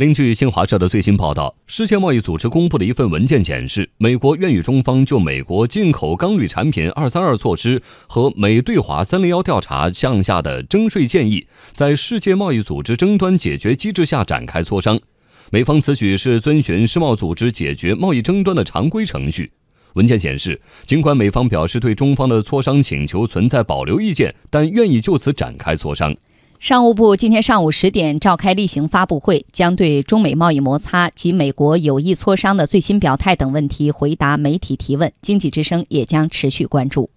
另据新华社的最新报道，世界贸易组织公布的一份文件显示，美国愿与中方就美国进口钢铝产品“二三二”措施和美对华“三零幺”调查项下的征税建议，在世界贸易组织争端解决机制下展开磋商。美方此举是遵循世贸组织解决贸易争端的常规程序。文件显示，尽管美方表示对中方的磋商请求存在保留意见，但愿意就此展开磋商。商务部今天上午十点召开例行发布会，将对中美贸易摩擦及美国有意磋商的最新表态等问题回答媒体提问。经济之声也将持续关注。